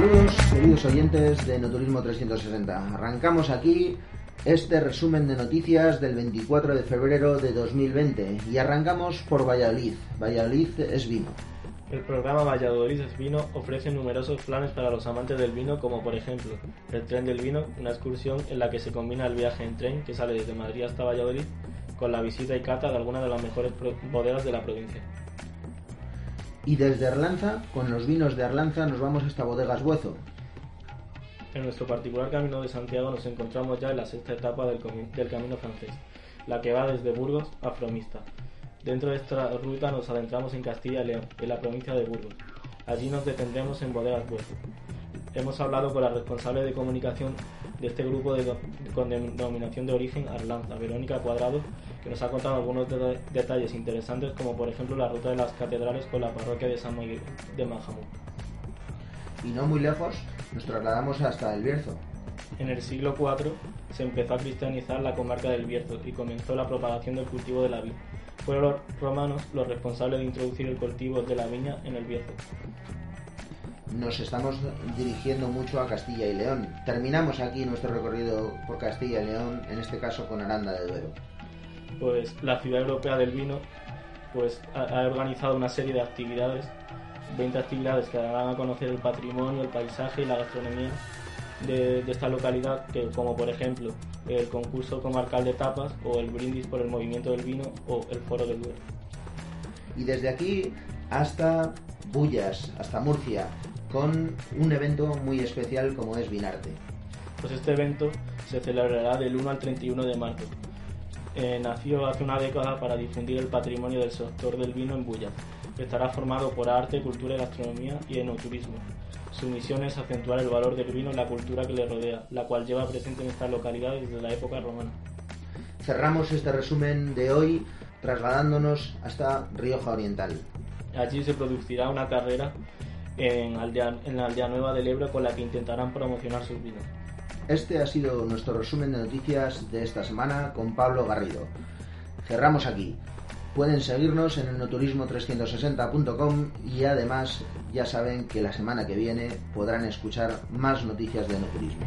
tardes oyentes de No Turismo 360. Arrancamos aquí este resumen de noticias del 24 de febrero de 2020 y arrancamos por Valladolid. Valladolid es vino. El programa Valladolid es Vino ofrece numerosos planes para los amantes del vino, como por ejemplo el Tren del Vino, una excursión en la que se combina el viaje en tren que sale desde Madrid hasta Valladolid con la visita y cata de algunas de las mejores bodegas de la provincia. Y desde Arlanza, con los vinos de Arlanza, nos vamos hasta Bodegas Buezo. En nuestro particular camino de Santiago nos encontramos ya en la sexta etapa del, camino francés, la que va desde Burgos a Fromista. Dentro de esta ruta nos adentramos en Castilla y León, en la provincia de Burgos. Allí nos detendremos en Bodegas Buezo. Hemos hablado con la responsable de comunicación de este grupo de, con denominación de origen Arlanza, Verónica Cuadrado, que nos ha contado algunos detalles interesantes, como por ejemplo la ruta de las catedrales con la parroquia de San Miguel de Majamú. Y no muy lejos, nos trasladamos hasta El Bierzo. En el siglo IV se empezó a cristianizar la comarca del Bierzo y comenzó la propagación del cultivo de la vid. Fueron los romanos los responsables de introducir el cultivo de la viña en el Bierzo nos estamos dirigiendo mucho a Castilla y León. Terminamos aquí nuestro recorrido por Castilla y León, en este caso con Aranda de Duero. Pues la Ciudad Europea del Vino pues, ha, organizado una serie de actividades, 20 actividades que darán a conocer el patrimonio, el paisaje y la gastronomía de, de esta localidad, que, como por ejemplo el concurso comarcal de tapas o el brindis por el movimiento del vino o el foro del Duero. Y desde aquí hasta Bullas, hasta Murcia, con un evento muy especial como es Vinarte. Pues este evento se celebrará del 1 al 31 de marzo. Eh, nació hace una década para difundir el patrimonio del sector del vino en Bulla. Estará formado por arte, cultura y gastronomía y enoturismo. Su misión es acentuar el valor del vino en la cultura que le rodea, la cual lleva presente en esta localidad desde la época romana. Cerramos este resumen de hoy trasladándonos hasta Rioja Oriental. Allí se producirá una carrera en, en la aldea nueva del Ebro con la que intentarán promocionar sus vinos. Este ha sido nuestro resumen de noticias de esta semana con Pablo Garrido. Cerramos aquí. Pueden seguirnos en el noturismo360.com y además ya saben que la semana que viene podrán escuchar más noticias de no turismo.